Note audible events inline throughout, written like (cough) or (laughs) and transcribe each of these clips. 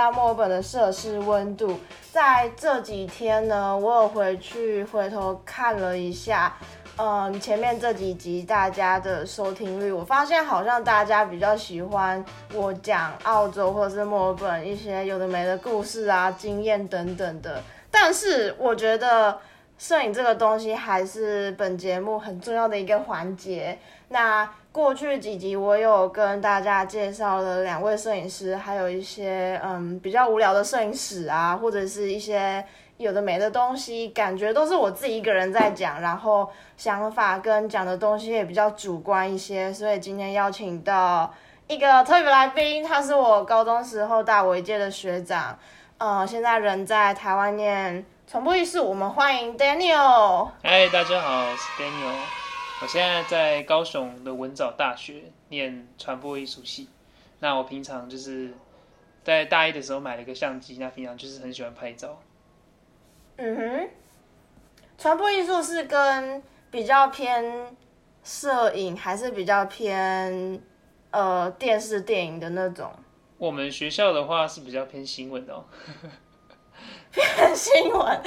到墨尔本的设施温度。在这几天呢，我有回去回头看了一下，嗯，前面这几集大家的收听率，我发现好像大家比较喜欢我讲澳洲或者是墨尔本一些有的没的故事啊、经验等等的。但是我觉得摄影这个东西还是本节目很重要的一个环节。那过去几集我有跟大家介绍了两位摄影师，还有一些嗯比较无聊的摄影史啊，或者是一些有的没的东西，感觉都是我自己一个人在讲，然后想法跟讲的东西也比较主观一些，所以今天邀请到一个特别来宾，他是我高中时候大我一届的学长，呃，现在人在台湾念传播艺术，我们欢迎 Daniel。嗨，大家好，我是 Daniel。我现在在高雄的文藻大学念传播艺术系。那我平常就是在大一的时候买了一个相机，那平常就是很喜欢拍照。嗯哼，传播艺术是跟比较偏摄影，还是比较偏呃电视电影的那种？我们学校的话是比较偏新闻的哦。偏新闻。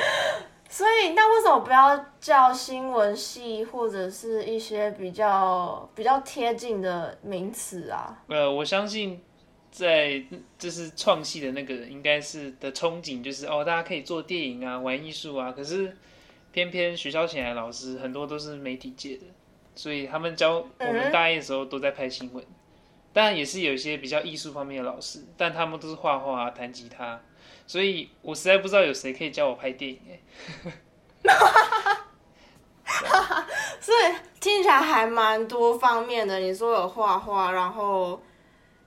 所以，那为什么不要叫新闻系，或者是一些比较比较贴近的名词啊？呃，我相信在就是创系的那个人，应该是的憧憬就是哦，大家可以做电影啊，玩艺术啊。可是偏偏学校请来老师很多都是媒体界的，所以他们教我们大一的时候都在拍新闻。当然也是有一些比较艺术方面的老师，但他们都是画画、弹吉他。所以我实在不知道有谁可以教我拍电影哎，(laughs) 所以听起来还蛮多方面的。你说有画画，然后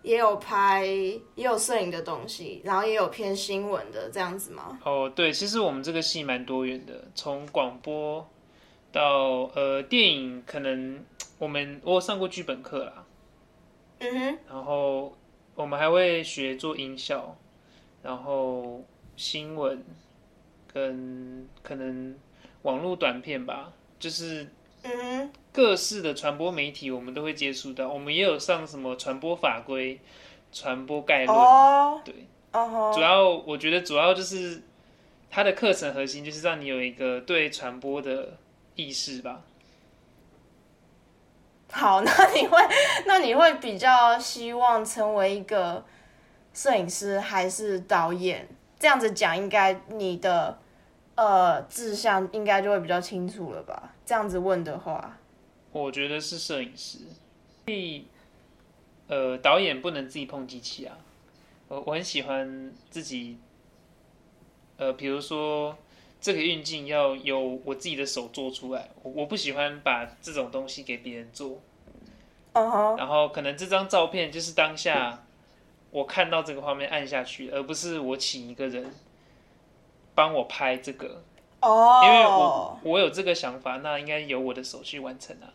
也有拍，也有摄影的东西，然后也有偏新闻的这样子吗？哦，对，其实我们这个戏蛮多元的，从广播到呃电影，可能我们我上过剧本课啦，嗯哼，然后我们还会学做音效。然后新闻跟可能网络短片吧，就是嗯各式的传播媒体，我们都会接触到。我们也有上什么传播法规、传播概论，对，主要我觉得主要就是它的课程核心就是让你有一个对传播的意识吧。好，(laughs) 那你会那你会比较希望成为一个。摄影师还是导演，这样子讲，应该你的呃志向应该就会比较清楚了吧？这样子问的话，我觉得是摄影师。所以，呃，导演不能自己碰机器啊。我我很喜欢自己，呃，比如说这个运镜要由我自己的手做出来，我我不喜欢把这种东西给别人做。嗯哼。然后可能这张照片就是当下。我看到这个画面按下去，而不是我请一个人帮我拍这个。哦，因为我我有这个想法，那应该由我的手去完成啊。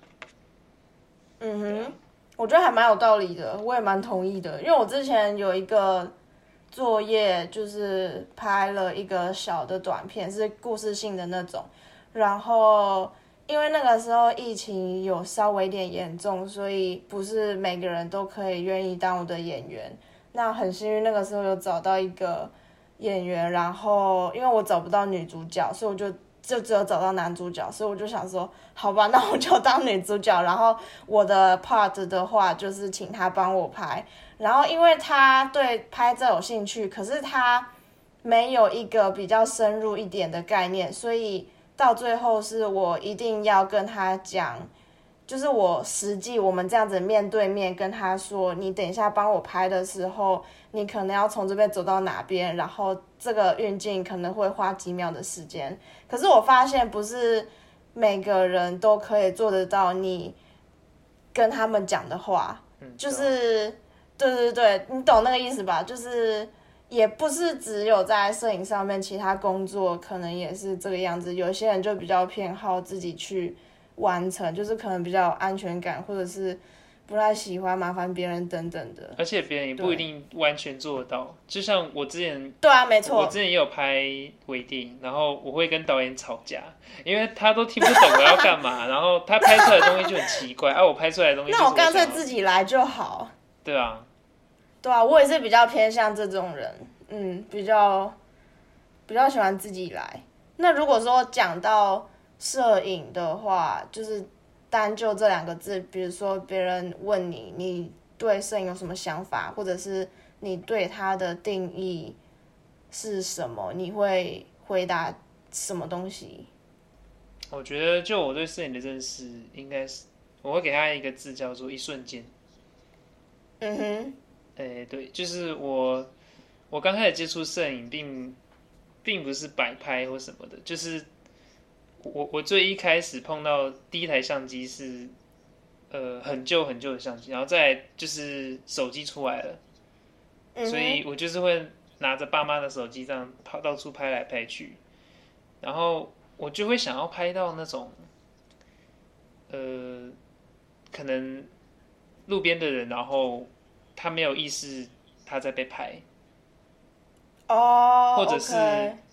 嗯哼，我觉得还蛮有道理的，我也蛮同意的，因为我之前有一个作业，就是拍了一个小的短片，是故事性的那种，然后因为那个时候疫情有稍微点严重，所以不是每个人都可以愿意当我的演员。那很幸运，那个时候有找到一个演员，然后因为我找不到女主角，所以我就就只有找到男主角，所以我就想说，好吧，那我就当女主角，然后我的 (laughs) part 的话就是请他帮我拍，然后因为他对拍照有兴趣，可是他没有一个比较深入一点的概念，所以到最后是我一定要跟他讲。就是我实际我们这样子面对面跟他说，你等一下帮我拍的时候，你可能要从这边走到哪边，然后这个运镜可能会花几秒的时间。可是我发现不是每个人都可以做得到你跟他们讲的话，就是对对对，你懂那个意思吧？就是也不是只有在摄影上面，其他工作可能也是这个样子。有些人就比较偏好自己去。完成就是可能比较有安全感，或者是不太喜欢麻烦别人等等的。而且别人也不一定完全做得到。就像我之前，对啊，没错，我之前也有拍微电影，然后我会跟导演吵架，因为他都听不懂我要干嘛，(laughs) 然后他拍出来的东西就很奇怪，啊我拍出来的东西，那我干脆自己来就好。对啊，对啊，我也是比较偏向这种人。嗯，比较比较喜欢自己来。那如果说讲到摄影的话，就是单就这两个字，比如说别人问你，你对摄影有什么想法，或者是你对它的定义是什么，你会回答什么东西？我觉得就我对摄影的认识，应该是我会给他一个字叫做一瞬间。嗯哼，诶、对，就是我我刚开始接触摄影，并并不是摆拍或什么的，就是我我最一开始碰到第一台相机是呃很旧很旧的相机，然后再来就是手机出来了，嗯所以我就是会拿着爸妈的手机这样跑到处拍来拍去，然后我就会想要拍到那种呃可能路边的人，然后他没有意识他在被拍，哦，或者是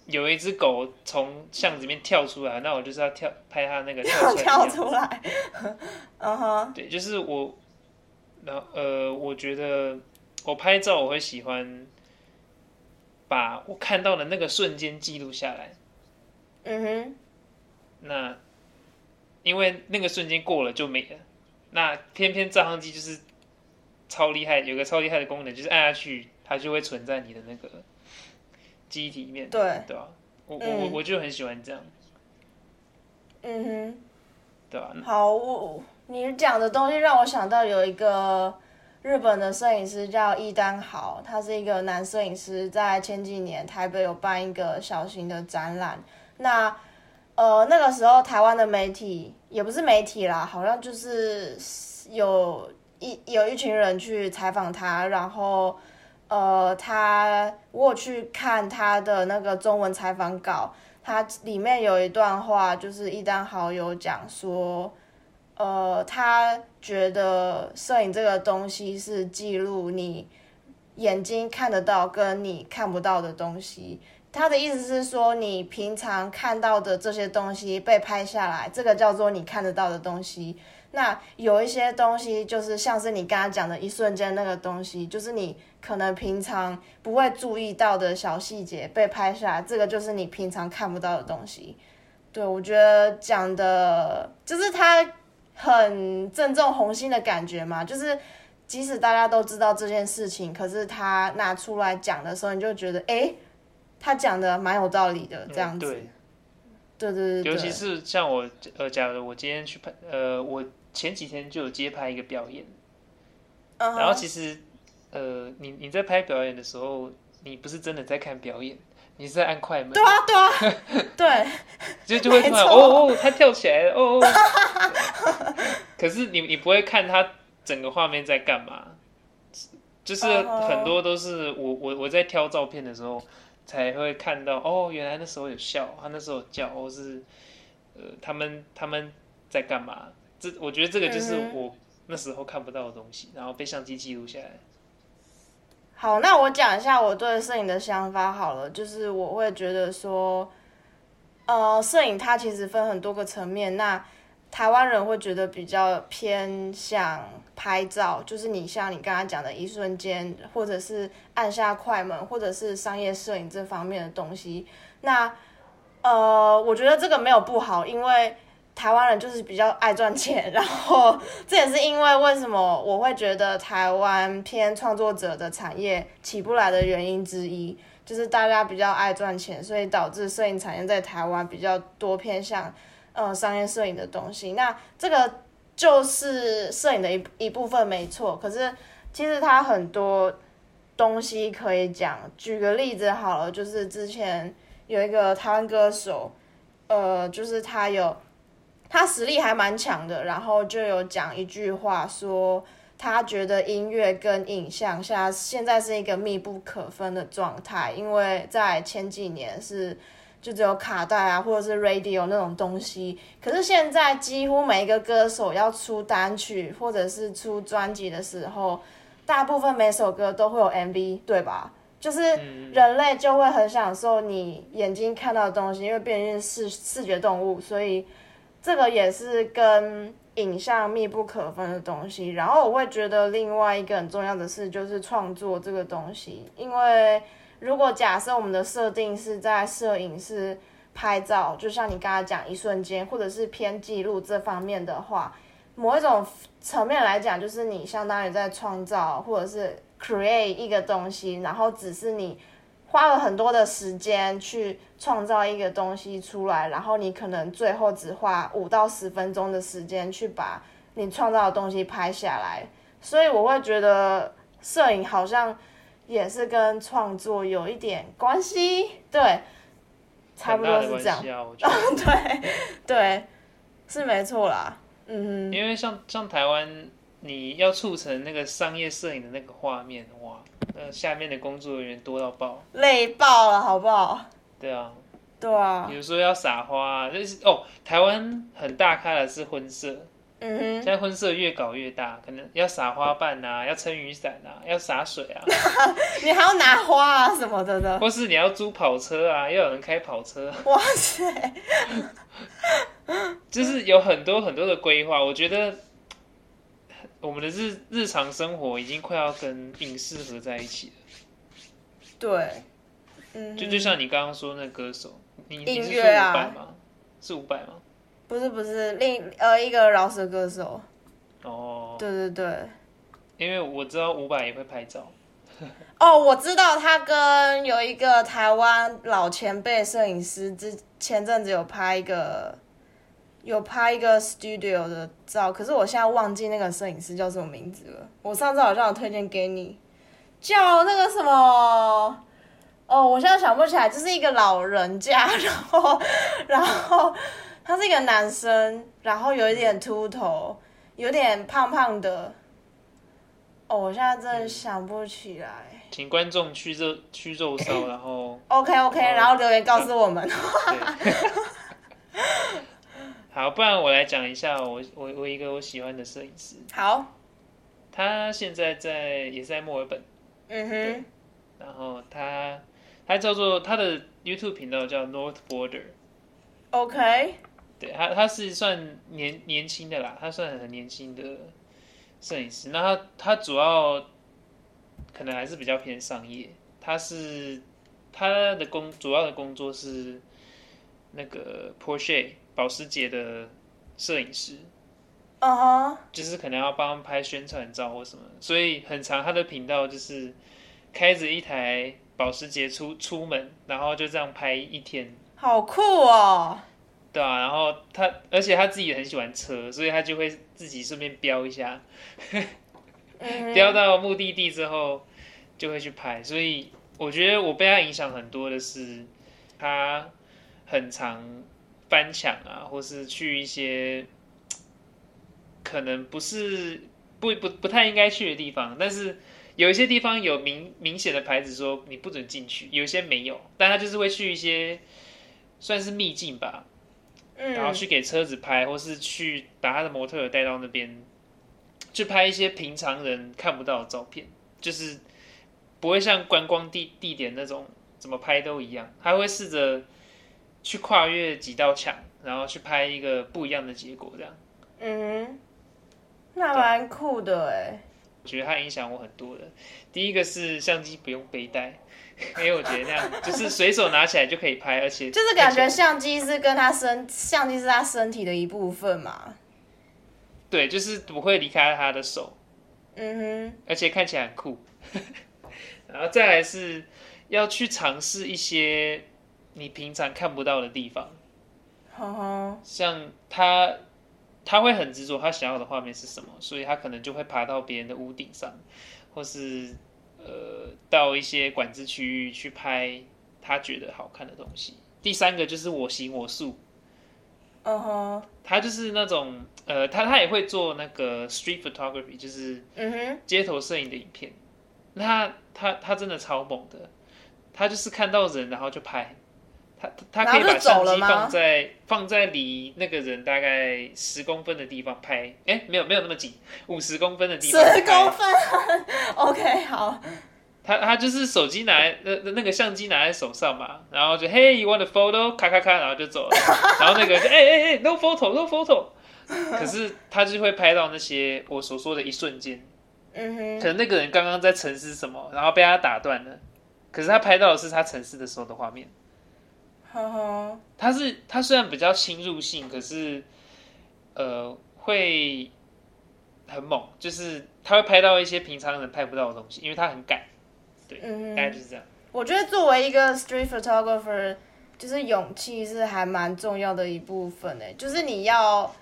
有一只狗从巷子里面跳出来，那我就是要跳拍它那个 (laughs) 跳出来跳。出来，嗯哼，(laughs) 对，就是我，然后呃，我觉得我拍照我会喜欢把我看到的那个瞬间记录下来。嗯哼，那因为那个瞬间过了就没了，那偏偏照相机就是超厉害，有个超厉害的功能，就是按下去它就会存在你的那个记忆体里面，对，对吧、我我嗯。我我就很喜欢这样，嗯哼。对吧、好，我你讲的东西让我想到有一个日本的摄影师叫伊丹豪，他是一个男摄影师，在前几年台北有办一个小型的展览。那呃那个时候台湾的媒体也不是媒体啦，好像就是有一有一群人去采访他，然后呃他我有去看他的那个中文采访稿。他里面有一段话，就是一丹好友讲说，呃，他觉得摄影这个东西是记录你眼睛看得到跟你看不到的东西。他的意思是说，你平常看到的这些东西被拍下来，这个叫做你看得到的东西。那有一些东西就是像是你刚刚讲的一瞬间那个东西，就是你可能平常不会注意到的小细节被拍下来，这个就是你平常看不到的东西。对我觉得讲的就是他很正中红心的感觉嘛，就是即使大家都知道这件事情，可是他拿出来讲的时候，你就觉得哎、诶他讲的蛮有道理的，这样子。嗯对，对对对对，尤其是像我呃，假如我今天去拍，呃，我前几天就有接拍一个表演，然后其实呃，你你在拍表演的时候，你不是真的在看表演，你是在按快门，对啊对啊对，(laughs) 就就会突然哦哦，他跳起来了哦哦，(laughs) 可是你你不会看他整个画面在干嘛，就是很多都是我我我在挑照片的时候才会看到哦，原来那时候有笑，他那时候有叫，或是呃他们他们在干嘛？这我觉得这个就是我那时候看不到的东西，然后被相机记录下来。好，那我讲一下我对摄影的想法好了，就是我会觉得说，呃，摄影它其实分很多个层面，那台湾人会觉得比较偏向拍照，就是你像你刚刚讲的一瞬间，或者是按下快门，或者是商业摄影这方面的东西。那呃，我觉得这个没有不好，因为台湾人就是比较爱赚钱，(laughs) 然后这也是因为为什么我会觉得台湾偏创作者的产业起不来的原因之一，就是大家比较爱赚钱，所以导致摄影产业在台湾比较多偏向呃商业摄影的东西。那这个就是摄影的一一部分没错，可是其实它很多东西可以讲。举个例子好了，就是之前有一个台湾歌手，呃，就是他有。他实力还蛮强的，然后就有讲一句话说，他觉得音乐跟影像现在现在是一个密不可分的状态，因为在前几年是就只有卡带啊或者是 radio 那种东西，可是现在几乎每一个歌手要出单曲或者是出专辑的时候，大部分每首歌都会有 MV，对吧？就是嗯，人类就会很享受你眼睛看到的东西，因为毕竟是视视觉动物，所以这个也是跟影像密不可分的东西。然后我会觉得另外一个很重要的事就是创作这个东西，因为如果假设我们的设定是在摄影师拍照，就像你刚才讲一瞬间，或者是偏记录这方面的话，某一种层面来讲，就是你相当于在创造或者是 create 一个东西，然后只是你花了很多的时间去创造一个东西出来，然后你可能最后只花五到十分钟的时间去把你创造的东西拍下来，所以我会觉得摄影好像也是跟创作有一点关系，对，差不多是这样，啊。(laughs) 对对，是没错啦，嗯。哼，因为像像台湾，你要促成那个商业摄影的那个画面，哇，那下面的工作人员多到爆。累爆了，好不好？对啊，对啊。比，如说要撒花，就是哦，台湾很大咖的是婚摄，嗯现在婚摄越搞越大，可能要撒花瓣啊，要撑雨伞啊，要洒水啊，(laughs) 你还要拿花啊什么的的，或是你要租跑车啊，要有人开跑车，哇塞，(laughs) 就是有很多很多的规划。我觉得我们的日日常生活已经快要跟影视合在一起了。对，嗯，就就像你刚刚说那歌手，你你音乐啊五百吗？是五百吗？不是不是另呃一个饶舌歌手，哦，对对对。因为我知道伍佰也会拍照，(laughs) 哦，我知道他跟有一个台湾老前辈摄影师之前阵子有拍一个有拍一个 studio 的照，可是我现在忘记那个摄影师叫什么名字了。我上次好像有推荐给你，叫那个什么。哦，我现在想不起来，就是一个老人家，然后，然后他是一个男生，然后有一点秃头，有点胖胖的。哦，我现在真的想不起来。请观众去肉去肉烧，然后 OK OK，哦然后留言告诉我们。对，好，不然我来讲一下我我我一个我喜欢的摄影师，好，他现在在也是在墨尔本，嗯哼，然后他他叫做他的 YouTube 频道叫 North Border，OK，对他他是算年年轻的啦，他算很年轻的摄影师。那他他主要可能还是比较偏商业，他是他的工主要的工作是那个 Porsche 保时捷的摄影师，嗯哼，就是可能要帮他们拍宣传照或什么，所以很长他的频道就是开着一台保时捷出出门，然后就这样拍一天。好酷哦。对啊，然后他，而且他自己也很喜欢车，所以他就会自己顺便飙一下，嗯飙到目的地之后就会去拍。所以我觉得我被他影响很多的是，他很常翻墙啊，或是去一些 (tsk) 可能不是不不不太应该去的地方，但是有一些地方有明明显的牌子说你不准进去，有一些没有，但他就是会去一些算是秘境吧，然后嗯去给车子拍，或是去把他的模特儿带到那边，去拍一些平常人看不到的照片，就是不会像观光地地点那种怎么拍都一样，他会试着去跨越几道墙，然后去拍一个不一样的结果，这样。嗯哼，那蛮酷的哎。我觉得它影响我很多的。第一个是相机不用背带，(laughs) 因为我觉得那样就是随手拿起来就可以拍，而且就是感觉相机是跟他身，相机是他身体的一部分嘛。对，就是不会离开他的手。嗯哼而且看起来很酷。(laughs) 然后再来是要去尝试一些你平常看不到的地方，像他他会很执着他想要的画面是什么，所以他可能就会爬到别人的屋顶上，或是呃到一些管制区域去拍他觉得好看的东西。第三个就是我行我素，嗯哼，他就是那种呃，他他也会做那个 street photography，就是嗯哼，街头摄影的影片，那他他他真的超猛的，他就是看到人然后就拍，他他他可以把相机放在放在离那个人大概十公分的地方拍，哎，没有没有那么紧，五十公分的地十方十公分。OK，好。他他就是手机拿在那那那个相机拿在手上嘛，然后就 Hey you want a photo？咔咔咔，然后就走了，然后那个人就哎哎哎 no photo no photo，可是他就会拍到那些我所说的一瞬间。嗯哼，可能那个人刚刚在沉思什么，然后被他打断了，可是他拍到的是他沉思的时候的画面。呵呵，他是他虽然比较侵入性，可是呃会很猛，就是他会拍到一些平常人拍不到的东西，因为他很赶，对，嗯大概就是这样。我觉得作为一个 street photographer，就是勇气是还蛮重要的一部分诶，就是你要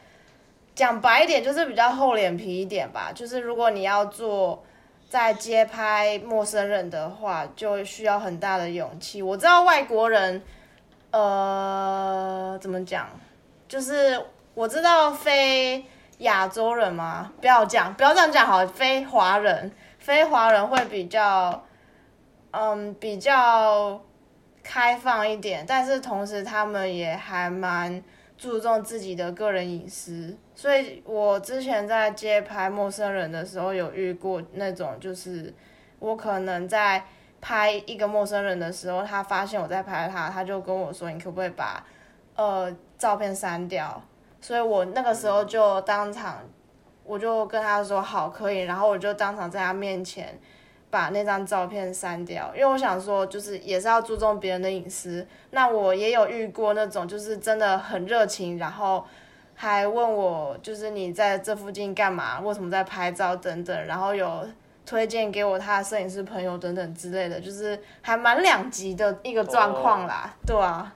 讲白一点，就是比较厚脸皮一点吧。就是如果你要做在街拍陌生人的话，就需要很大的勇气。我知道外国人，呃，怎么讲，就是我知道非亚洲人嘛，不要讲，不要这样讲好，非华人，非华人会比较。嗯，比较开放一点，但是同时他们也还蛮注重自己的个人隐私，所以我之前在街拍陌生人的时候有遇过那种，就是我可能在拍一个陌生人的时候，他发现我在拍他，他就跟我说：“你可不可以把呃照片删掉？”所以我那个时候就当场，我就跟他说：“好，可以。”然后我就当场在他面前。把那张照片删掉，因为我想说，就是也是要注重别人的隐私。那我也有遇过那种，就是真的很热情，然后还问我，就是你在这附近干嘛？为什么在拍照等等，然后有推荐给我他的摄影师朋友等等之类的，就是还蛮两极的一个状况啦，对啊，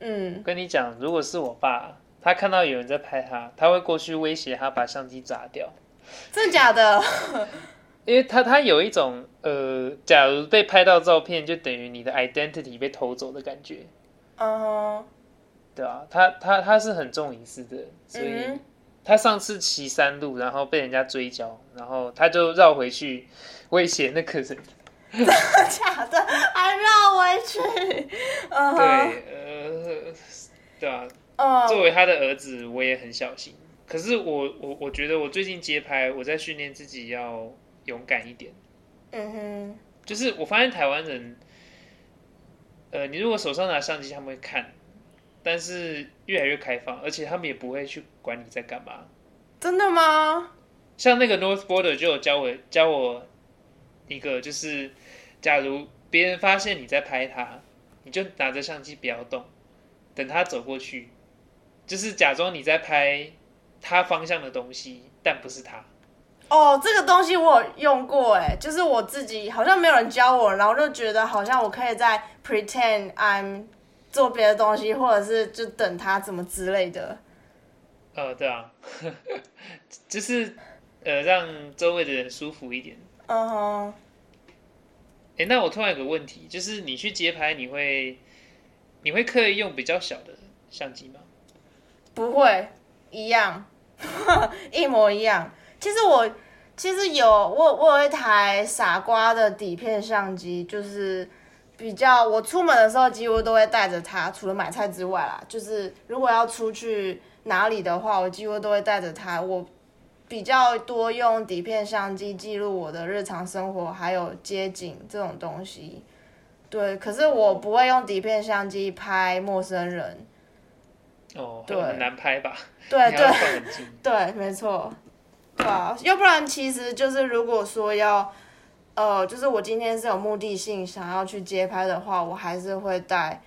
嗯。跟你讲，如果是我爸，他看到有人在拍他，他会过去威胁他把相机砸掉。真的假的？(laughs) 因为他他有一种呃，假如被拍到照片，就等于你的 identity 被偷走的感觉。嗯，对啊，他他他是很重隐私的，所以他上次骑山路，然后被人家追焦，然后他就绕回去威胁那个人。真的假的？还绕回去？(laughs) 嗯，对，呃，对啊。嗯，作为他的儿子，我也很小心。可是我我我觉得我最近街拍，我在训练自己要。勇敢一点，嗯哼，就是我发现台湾人，呃，你如果手上拿相机，他们会看，但是越来越开放，而且他们也不会去管你在干嘛。真的吗？像那个 North Border 就有教我教我一个，就是假如别人发现你在拍他，你就拿着相机不要动，等他走过去，就是假装你在拍他方向的东西，但不是他。哦，这个东西我有用过，哎，就是我自己好像没有人教我，然后就觉得好像我可以在 pretend I'm 做别的东西，或者是就等他怎么之类的。呃，对啊，(laughs) 就是呃让周围的人舒服一点。嗯哼。哎，那我突然有个问题，就是你去街拍，你会你会刻意用比较小的相机吗？不会，一样，(laughs) 一模一样。其实我其实有我我有一台傻瓜的底片相机，就是比较我出门的时候几乎都会带着它，除了买菜之外啦，就是如果要出去哪里的话，我几乎都会带着它。我比较多用底片相机记录我的日常生活，还有街景这种东西。对，可是我不会用底片相机拍陌生人。哦，很难拍吧？对对对，没错。对啊，要不然其实就是如果说要，呃，就是我今天是有目的性想要去街拍的话，我还是会带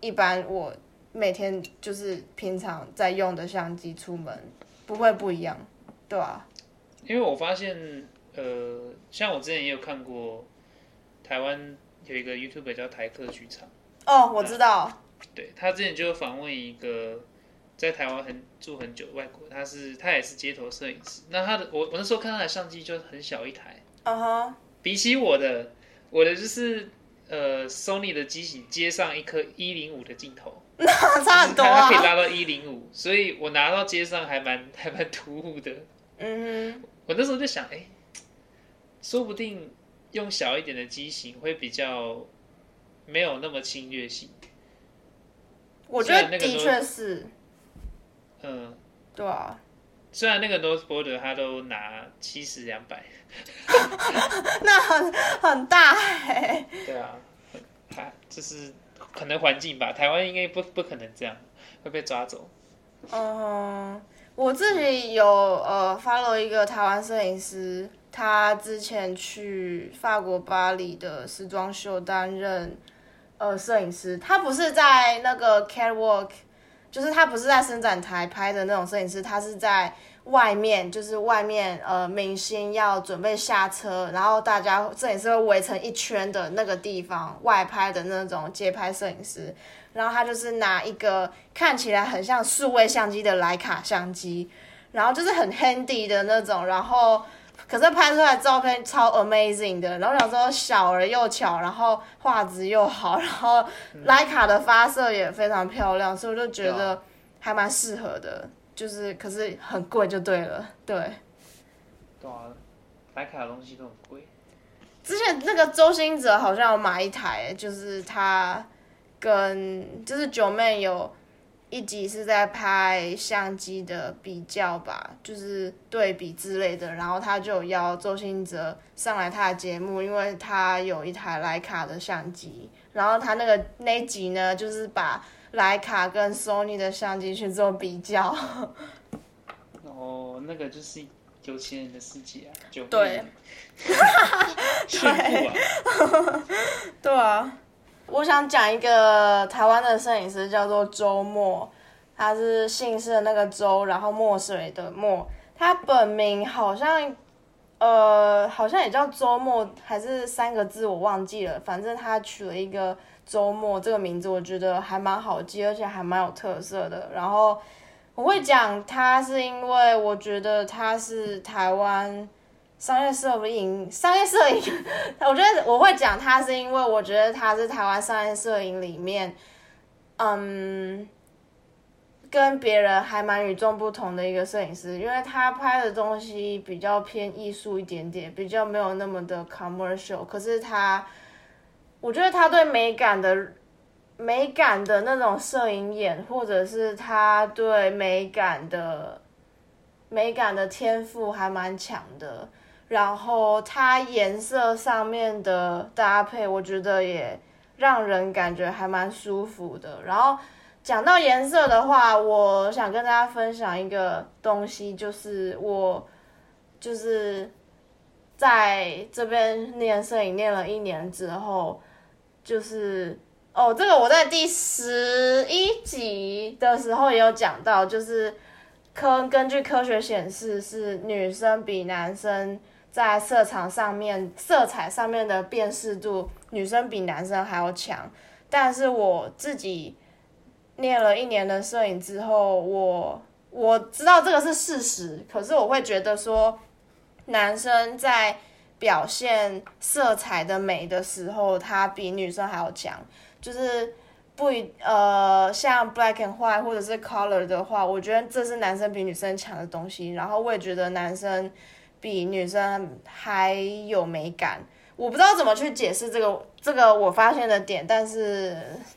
一般我每天就是平常在用的相机出门，不会不一样，对啊。因为我发现，呃，像我之前也有看过，台湾有一个 YouTube 叫台客剧场。哦，我知道。对他之前就访问一个。在台湾很住很久，外国他是他也是街头摄影师。那他的我我那时候看他的相机就很小一台，嗯哼，比起我的我的就是呃 Sony 的机型接上一颗一零五的镜头，(laughs) 那差很多啊，它可以拉到一零五，所以我拿到街上还蛮 (laughs) 还蛮突兀的。嗯哼，我那时候就想，哎，说不定用小一点的机型会比较没有那么侵略性。我觉得的确是。嗯，对啊，虽然那个 North Border 他都拿七十两百，(laughs) 那很很大哎。对啊，他就是可能环境吧，台湾应该不不可能这样会被抓走。嗯，我自己有呃 follow 一个台湾摄影师他之前去法国巴黎的时装秀担任呃摄影师，他不是在那个 catwalk，就是他不是在伸展台拍的那种摄影师，他是在外面，就是外面呃明星要准备下车，然后大家摄影师会围成一圈的那个地方外拍的那种街拍摄影师，然后他就是拿一个看起来很像数位相机的徕卡相机。然后就是很 handy 的那种，然后可是拍出来照片超 amazing 的，然后想说小而又巧，然后画质又好，然后徕卡的发色也非常漂亮，所以我就觉得还蛮适合的，就是可是很贵就对了，对。对啊，徕卡的东西都很贵。之前那个周星哲好像有买一台，就是他跟就是九妹有。一集是在拍相机的比较吧，就是对比之类的，然后他就邀周星哲上来他的节目，因为他有一台徕卡的相机，然后他那个那集呢，就是把徕卡跟 Sony 的相机去做比较。(laughs) 哦，那个就是有钱人的世界啊，就对，(laughs) 炫富啊，(laughs) 对啊。我想讲一个台湾的摄影师，叫做周末，他是姓氏的那个周，然后墨水的墨。他本名好像，呃，好像也叫周末，还是三个字我忘记了。反正他取了一个周末这个名字，我觉得还蛮好记，而且还蛮有特色的。然后我会讲他，是因为我觉得他是台湾。商业摄影，商业摄影，我觉得我会讲他，是因为我觉得他是台湾商业摄影里面，嗯，跟别人还蛮与众不同的一个摄影师，因为他拍的东西比较偏艺术一点点，比较没有那么的 commercial，可是他，我觉得他对美感的美感的那种摄影眼，或者是他对美感的美感的天赋还蛮强的。然后它颜色上面的搭配，我觉得也让人感觉还蛮舒服的。然后讲到颜色的话，我想跟大家分享一个东西，就是我就是在这边念摄影念了一年之后，就是哦，这个我在第十一集的时候也有讲到，就是科根据科学显示，是女生比男生。在色场上面，色彩上面的辨识度，女生比男生还要强。但是我自己念了一年的摄影之后，我我知道这个是事实。可是我会觉得说，男生在表现色彩的美的时候，他比女生还要强。就是不一呃，像 black and white 或者是 color 的话，我觉得这是男生比女生强的东西。然后我也觉得男生。比女生还有美感，我不知道怎么去解释这个这个我发现的点，但是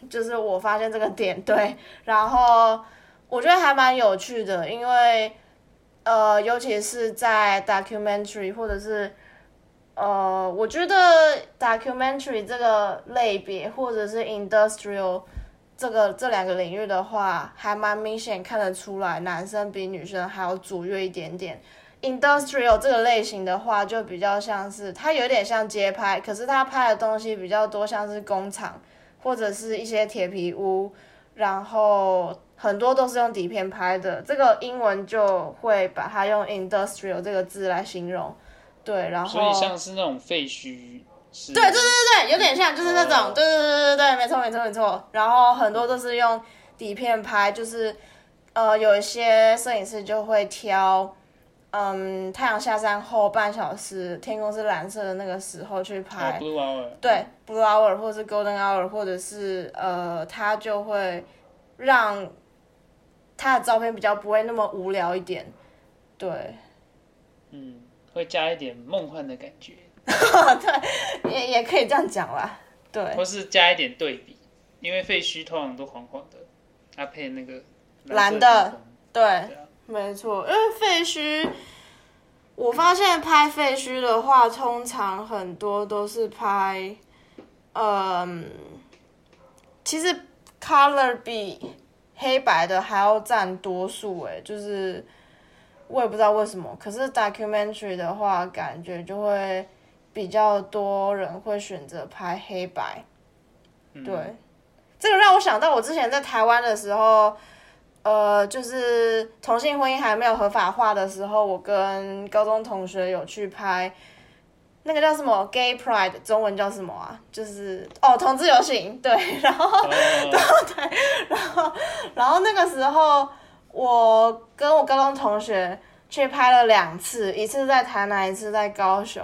就是我发现这个点对，然后我觉得还蛮有趣的，因为呃，尤其是在 documentary 或者是呃，我觉得 documentary 这个类别或者是 industrial 这个这两个领域的话，还蛮明显看得出来，男生比女生还要卓越一点点。Industrial 这个类型的话，就比较像是它有点像街拍，可是它拍的东西比较多，像是工厂或者是一些铁皮屋，然后很多都是用底片拍的。这个英文就会把它用 Industrial 这个字来形容。对，然后所以像是那种废墟。对对对对对，有点像，就是那种，对对对对对对，没错没错没错。然后很多都是用底片拍，就是呃有一些摄影师就会挑。嗯，太阳下山后半小时，天空是蓝色的那个时候去拍，对，blue hour 或者是 golden hour，或者是呃，他就会让他的照片比较不会那么无聊一点，对，嗯，会加一点梦幻的感觉，(laughs) 对，也也可以这样讲啦，对，或是加一点对比，因为废墟通常都黄黄的，搭配那个蓝的，对。没错，因为废墟，我发现拍废墟的话，通常很多都是拍，嗯，其实 color 比黑白的还要占多数，哎，就是我也不知道为什么。可是 documentary 的话，感觉就会比较多人会选择拍黑白。对，这个让我想到我之前在台湾的时候，呃，就是同性婚姻还没有合法化的时候，我跟高中同学有去拍。那个叫什么 Gay Pride，中文叫什么啊？就是哦，同志游行，对，然后，(laughs) 对对，然后，然后那个时候，我跟我高中同学去拍了两次，一次在台南，一次在高雄。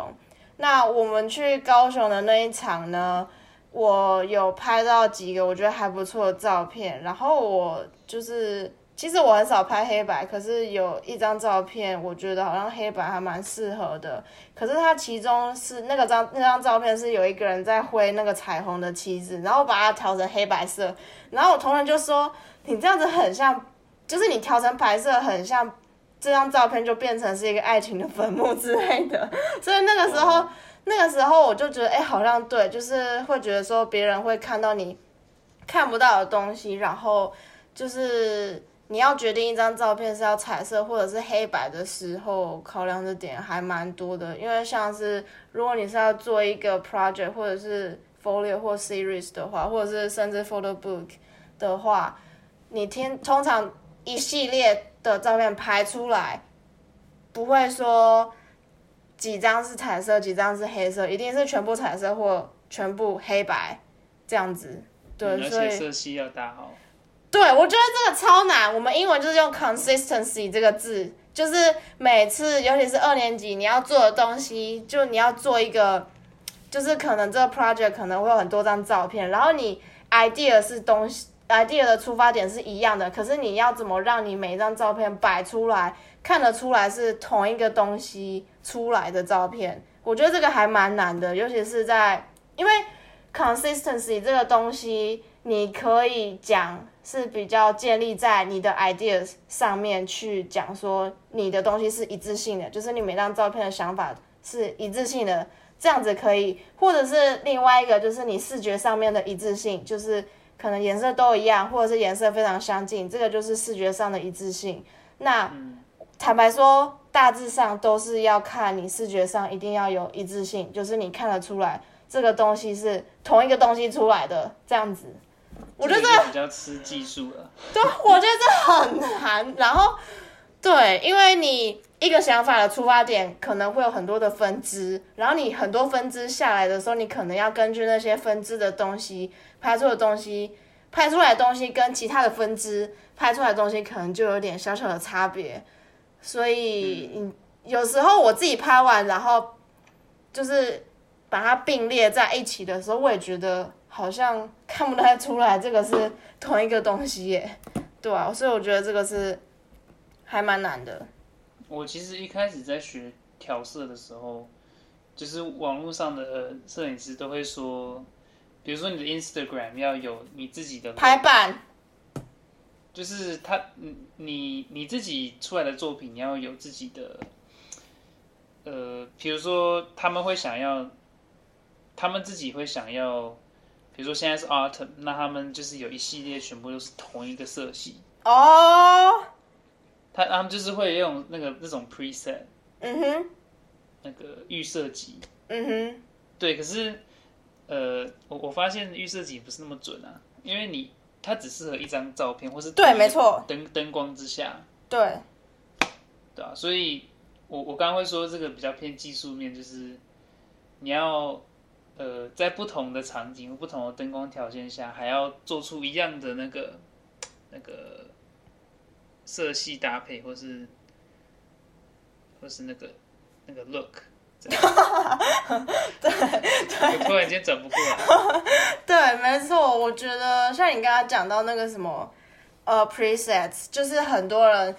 那我们去高雄的那一场呢，我有拍到几个我觉得还不错的照片，然后我就是。其实我很少拍黑白，可是有一张照片，我觉得好像黑白还蛮适合的。可是它其中是那个张那张照片是有一个人在挥那个彩虹的旗子，然后把它调成黑白色。然后我同学就说：“你这样子很像，就是你调成白色很像，这张照片就变成是一个爱情的坟墓之类的。(laughs) ”所以那个时候，那个时候我就觉得，哎，好像对，就是会觉得说别人会看到你看不到的东西，然后就是。你要决定一张照片是要彩色或者是黑白的时候，考量的点还蛮多的。因为像是如果你是要做一个 project 或者是 folio 或 series 的话，或者是甚至 photo book 的话，你天通常一系列的照片拍出来，不会说几张是彩色，几张是黑色，一定是全部彩色或全部黑白这样子。对，所以色系要搭好。对，我觉得这个超难。我们英文就是用 consistency 这个字，就是每次，尤其是二年级，你要做的东西，就你要做一个，就是可能这个 project 可能会有很多张照片，然后你 idea 是东西，idea 的出发点是一样的，可是你要怎么让你每一张照片摆出来，看得出来是同一个东西出来的照片？我觉得这个还蛮难的，尤其是在因为 consistency 这个东西，你可以讲。是比较建立在你的 ideas 上面去讲说你的东西是一致性的，就是你每张照片的想法是一致性的，这样子可以，或者是另外一个就是你视觉上面的一致性，就是可能颜色都一样，或者是颜色非常相近，这个就是视觉上的一致性。那坦白说，大致上都是要看你视觉上一定要有一致性，就是你看得出来这个东西是同一个东西出来的这样子。我觉得比较吃技术了。(laughs) 对，我觉得这很难。然后，对，因为你一个想法的出发点可能会有很多的分支，然后你很多分支下来的时候，你可能要根据那些分支的东西拍出的东西，拍出来的东西跟其他的分支拍出来的东西可能就有点小小的差别。所以，嗯有时候我自己拍完，然后就是把它并列在一起的时候，我也觉得。好像看不太出来，这个是同一个东西耶，(laughs) 对啊，所以我觉得这个是还蛮难的。我其实一开始在学调色的时候，就是网络上的摄影师都会说，比如说你的 Instagram 要有你自己的排版，就是他，你你你自己出来的作品你要有自己的，呃，比如说他们会想要，他们自己会想要。比如说现在是 autumn，那他们就是有一系列全部都是同一个色系哦。他他们就是会用那个那种 preset，嗯哼，那个预设集，嗯哼，对。可是呃，我我发现预设集不是那么准啊，因为你它只适合一张照片，或是对，没错，灯灯光之下，对，对啊。所以我我刚刚会说这个比较偏技术面，就是你要。呃，在不同的场景、不同的灯光条件下，还要做出一样的那个、那个色系搭配，或是或是那个那个 look，对 (laughs) 对，突然间转不过来。(laughs) 对，没错，我觉得像你刚刚讲到那个什么呃 presets，就是很多人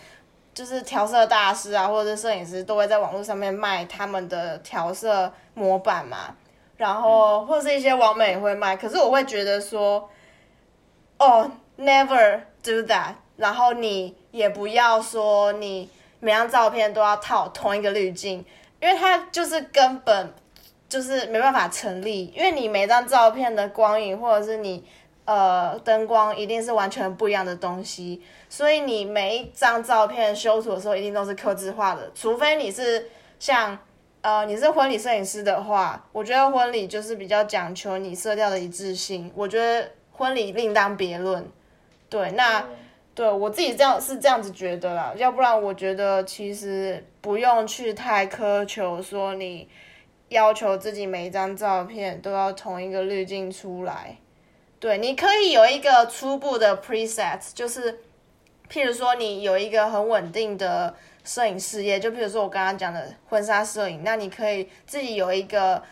就是调色大师啊，或者是摄影师都会在网络上面卖他们的调色模板嘛。然后或者是一些网美也会卖，可是我会觉得说，哦，never do that。然后你也不要说你每张照片都要套同一个滤镜，因为它就是根本就是没办法成立。因为你每张照片的光影或者是你呃灯光一定是完全不一样的东西，所以你每一张照片修图的时候一定都是刻字化的，除非你是像呃你是婚礼摄影师的话，我觉得婚礼就是比较讲求你色调的一致性，我觉得婚礼另当别论。对，那。对我自己这样是这样子觉得啦，要不然我觉得其实不用去太苛求，说你要求自己每一张照片都要同一个滤镜出来。对，你可以有一个初步的 preset，就是譬如说你有一个很稳定的摄影事业，就譬如说我刚刚讲的婚纱摄影，那你可以自己有一个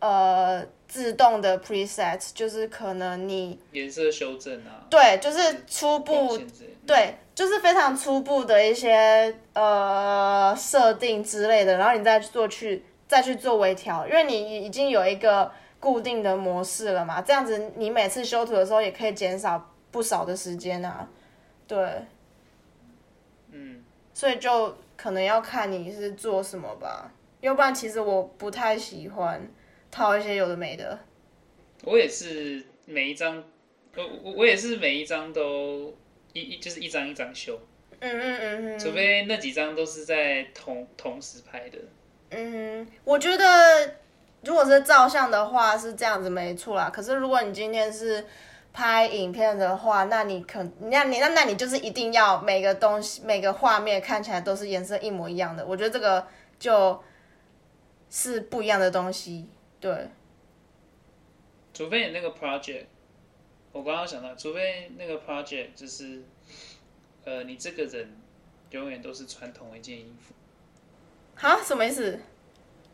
呃。自动的 preset 就是可能你颜色修正啊，对，就是初步，对，就是非常初步的一些呃设定之类的，然后你再做去再去做微调，因为你已经有一个固定的模式了嘛，这样子你每次修图的时候也可以减少不少的时间啊，对，嗯，所以就可能要看你是做什么吧，要不然其实我不太喜欢。套一些有的没的，我也是每一张，我我我也是每一张都一一就是一张一张修，嗯嗯嗯嗯，除非那几张都是在同同时拍的。嗯，我觉得如果是照相的话是这样子没错啦，可是如果你今天是拍影片的话，那你可那你那那你就是一定要每个东西每个画面看起来都是颜色一模一样的，我觉得这个就是不一样的东西。对，除非你那个 project，我刚刚想到，除非那个 project 就是，呃，你这个人永远都是穿同一件衣服。好？什么意思？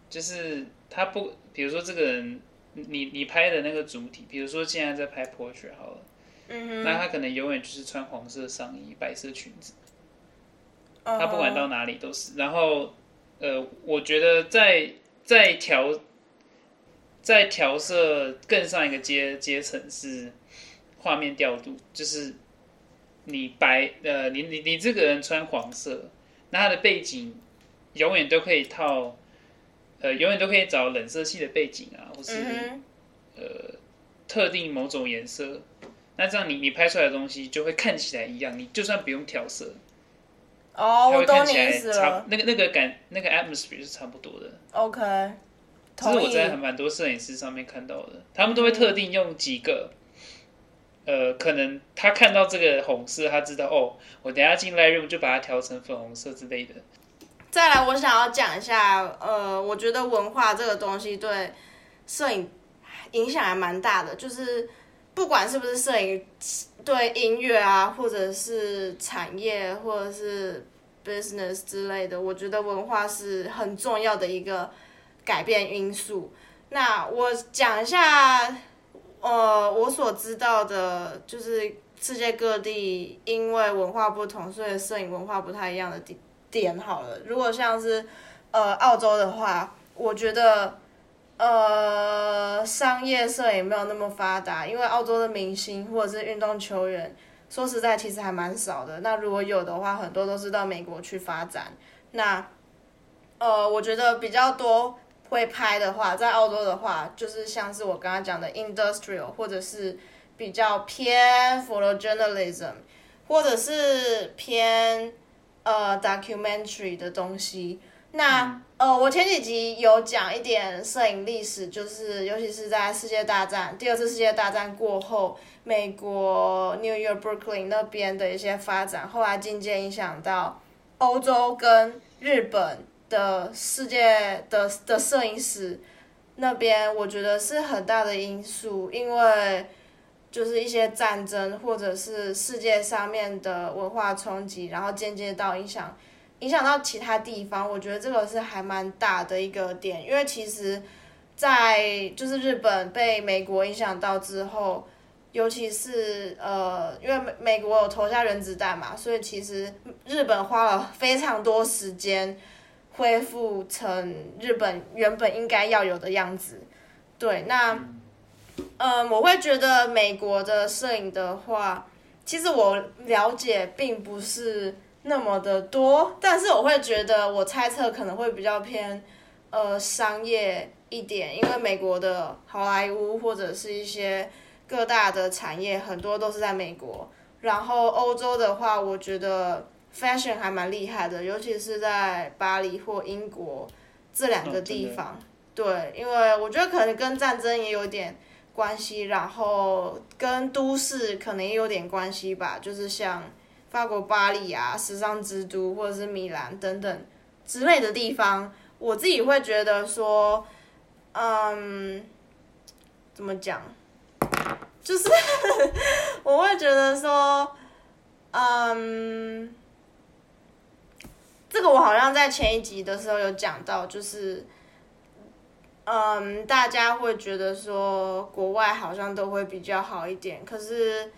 就是他不，比如说这个人，你你拍的那个主体，比如说现在在拍 portrait 好了，嗯那他可能永远就是穿黄色上衣、白色裙子，他不管到哪里都是。然后，呃，我觉得在在调。在调色更上一个阶阶层是画面调度，就是你白呃你你你这个人穿黄色，那他的背景永远都可以套，呃永远都可以找冷色系的背景啊，或是呃特定某种颜色，那这样你你拍出来的东西就会看起来一样，你就算不用调色，哦，我懂你意思了，那个那个感那个 atmosphere 是差不多的，OK。这是我在蛮多摄影师上面看到的，他们都会特定用几个，呃，可能他看到这个红色，他知道哦，我等下进 Lightroom 就把它调成粉红色之类的。再来，我想要讲一下，呃，我觉得文化这个东西对摄影影响还蛮大的，就是不管是不是摄影，对音乐啊，或者是产业，或者是 business 之类的，我觉得文化是很重要的一个。改变因素，那我讲一下，呃，我所知道的，就是世界各地因为文化不同，所以摄影文化不太一样的点点。好了，如果像是呃澳洲的话，我觉得呃商业摄影没有那么发达，因为澳洲的明星或者是运动球员，说实在其实还蛮少的。那如果有的话，很多都是到美国去发展。那呃，我觉得比较多。会拍的话，在澳洲的话，就是像是我刚刚讲的 industrial，或者是比较偏 photojournalism，或者是偏呃 documentary 的东西。那呃，我前几集有讲一点摄影历史，就是尤其是在世界大战、第二次世界大战过后，美国 New York Brooklyn 那边的一些发展，后来渐渐影响到欧洲跟日本。的世界的的摄影史那边，我觉得是很大的因素，因为就是一些战争或者是世界上面的文化冲击，然后间接到影响影响到其他地方，我觉得这个是还蛮大的一个点，因为其实，在就是日本被美国影响到之后，尤其是呃，因为美美国有投下原子弹嘛，所以其实日本花了非常多时间。恢复成日本原本应该要有的样子，对，那，嗯，我会觉得美国的摄影的话，其实我了解并不是那么的多，但是我会觉得，我猜测可能会比较偏，呃，商业一点，因为美国的好莱坞或者是一些各大的产业很多都是在美国，然后欧洲的话，我觉得 fashion 还蛮厉害的，尤其是在巴黎或英国这两个地方。对，因为我觉得可能跟战争也有点关系，然后跟都市可能也有点关系吧，就是像法国巴黎啊，时尚之都，或者是米兰等等之类的地方，我自己会觉得说，嗯，怎么讲？就是 (laughs) 我会觉得说，嗯，这个我好像在前一集的时候有讲到，就是，嗯，大家会觉得说国外好像都会比较好一点，可是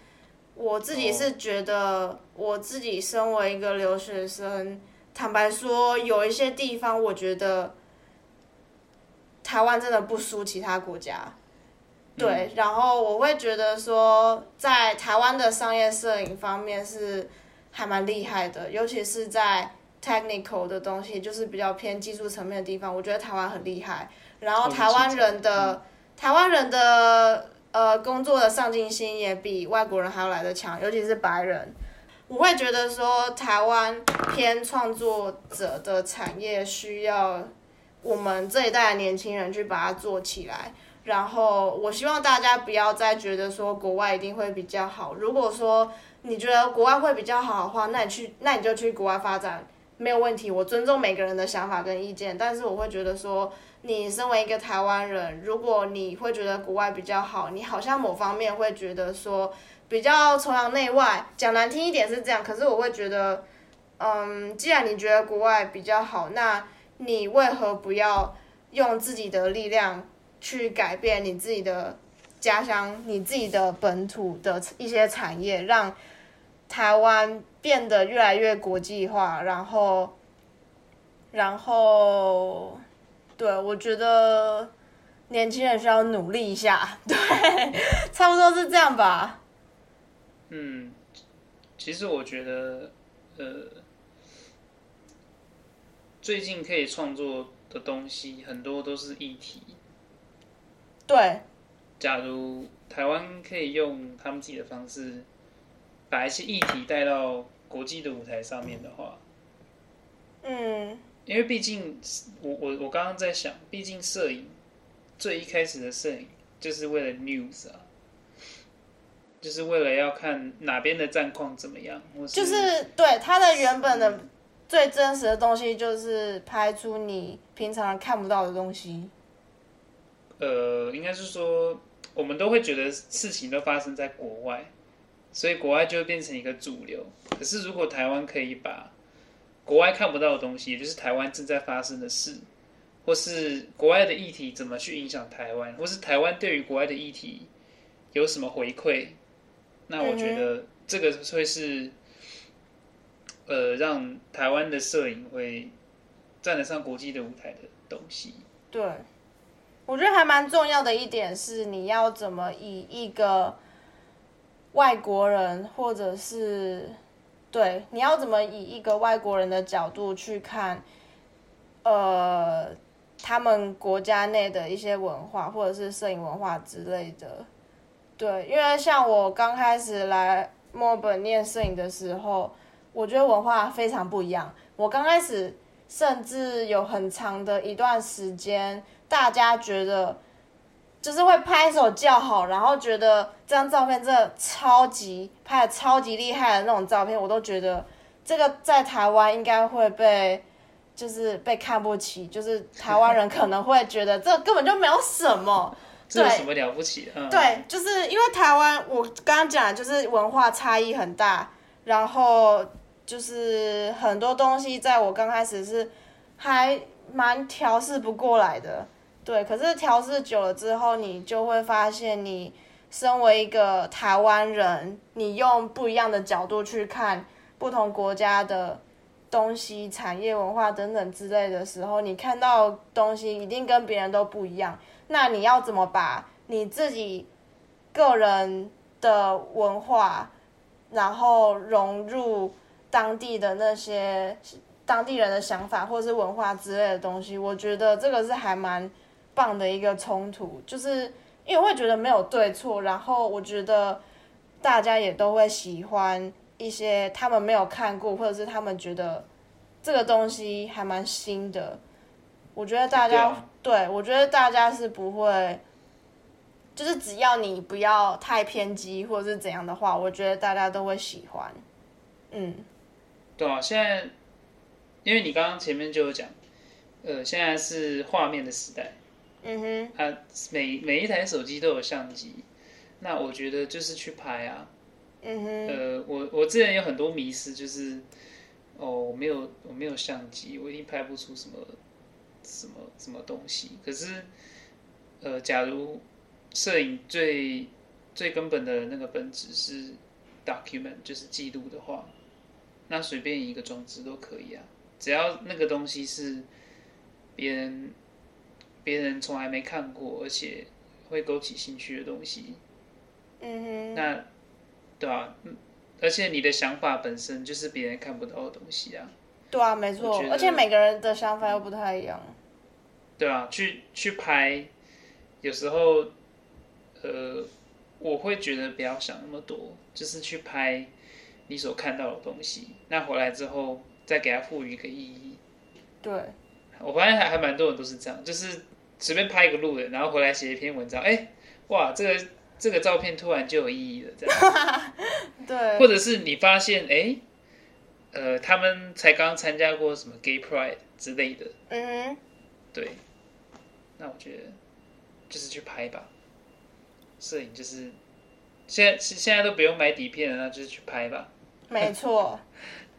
我自己是觉得，我自己身为一个留学生，坦白说，有一些地方我觉得台湾真的不输其他国家。对，然后我会觉得说，在台湾的商业摄影方面是还蛮厉害的，尤其是在 technical 的东西，就是比较偏技术层面的地方，我觉得台湾很厉害。然后台湾人的台湾人的呃工作的上进心也比外国人还要来得强，尤其是白人。我会觉得说，台湾偏创作者的产业需要我们这一代的年轻人去把它做起来。然后我希望大家不要再觉得说国外一定会比较好。如果说你觉得国外会比较好的话，那你去，那你就去国外发展，没有问题。我尊重每个人的想法跟意见，但是我会觉得说，你身为一个台湾人，如果你会觉得国外比较好，你好像某方面会觉得说比较崇洋内外。讲难听一点是这样，可是我会觉得，嗯，既然你觉得国外比较好，那你为何不要用自己的力量？去改变你自己的家乡，你自己的本土的一些产业，让台湾变得越来越国际化。然后，然后，对我觉得年轻人需要努力一下，对，(laughs) 差不多是这样吧。嗯，其实我觉得，呃，最近可以创作的东西很多都是议题。对，假如台湾可以用他们自己的方式，把一些议题带到国际的舞台上面的话，嗯，因为毕竟我我我刚刚在想，毕竟摄影最一开始的摄影就是为了 news 啊，就是为了要看哪边的战况怎么样，就是对它的原本的最真实的东西，就是拍出你平常看不到的东西。呃，应该是说，我们都会觉得事情都发生在国外，所以国外就会变成一个主流。可是，如果台湾可以把国外看不到的东西，也就是台湾正在发生的事，或是国外的议题怎么去影响台湾，或是台湾对于国外的议题有什么回馈，那我觉得这个会是，呃，让台湾的摄影会站得上国际的舞台的东西。对。我觉得还蛮重要的一点是，你要怎么以一个外国人，或者是对，你要怎么以一个外国人的角度去看，呃，他们国家内的一些文化，或者是摄影文化之类的。对，因为像我刚开始来墨尔本念摄影的时候，我觉得文化非常不一样。我刚开始甚至有很长的一段时间。大家觉得就是会拍手叫好，然后觉得这张照片真的超级拍的超级厉害的那种照片，我都觉得这个在台湾应该会被就是被看不起，就是台湾人可能会觉得这根本就没有什么，这有什么了不起？对，就是因为台湾我刚刚讲就是文化差异很大，然后就是很多东西在我刚开始是还蛮调试不过来的。对，可是调试久了之后，你就会发现，你身为一个台湾人，你用不一样的角度去看不同国家的东西、产业、文化等等之类的时候，你看到东西一定跟别人都不一样。那你要怎么把你自己个人的文化，然后融入当地的那些当地人的想法或是文化之类的东西？我觉得这个是还蛮。棒的一个冲突，就是因为我会觉得没有对错，然后我觉得大家也都会喜欢一些他们没有看过，或者是他们觉得这个东西还蛮新的。我觉得大家对我觉得大家是不会，就是只要你不要太偏激或者是怎样的话，我觉得大家都会喜欢。嗯，对啊，现在因为你刚刚前面就有讲，呃，现在是画面的时代，嗯哼，它每每一台手机都有相机，那我觉得就是去拍啊，嗯哼，呃，我我之前有很多迷失，就是哦，我没有我没有相机，我一定拍不出什么什么什么东西。可是，呃，假如摄影最最根本的那个本质是 document，就是记录的话，那随便一个装置都可以啊，只要那个东西是别人别人从来没看过，而且会勾起兴趣的东西，嗯哼，那对啊，嗯而且你的想法本身就是别人看不到的东西啊，对啊，没错而且每个人的想法又不太一样。对啊，去去拍，有时候，呃，我会觉得不要想那么多，就是去拍你所看到的东西，那回来之后再给它赋予一个意义。对，我发现还还蛮多人都是这样，就是随便拍一个路人，然后回来写一篇文章，哎，哇，这个这个照片突然就有意义了，这样。(laughs) 对，或者是你发现，哎，呃，他们才刚参加过什么 Gay Pride 之类的，嗯哼，对，那我觉得就是去拍吧，摄影就是现在现在都不用买底片了，那就是去拍吧。没错。(laughs)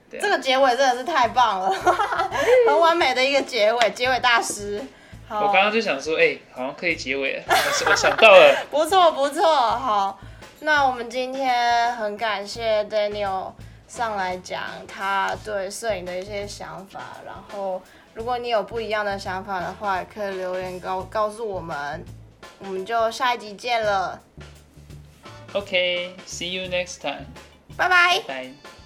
对啊这个结尾真的是太棒了，(laughs) 很完美的一个结尾，结尾大师。好，我刚刚就想说，哎、好像可以结尾了，我想到了，(laughs) 不错不错，好，那我们今天很感谢 Daniel 上来讲他对摄影的一些想法，然后如果你有不一样的想法的话，也可以留言告告诉我们，我们就下一集见了，OK，see、you next time，拜。拜。拜。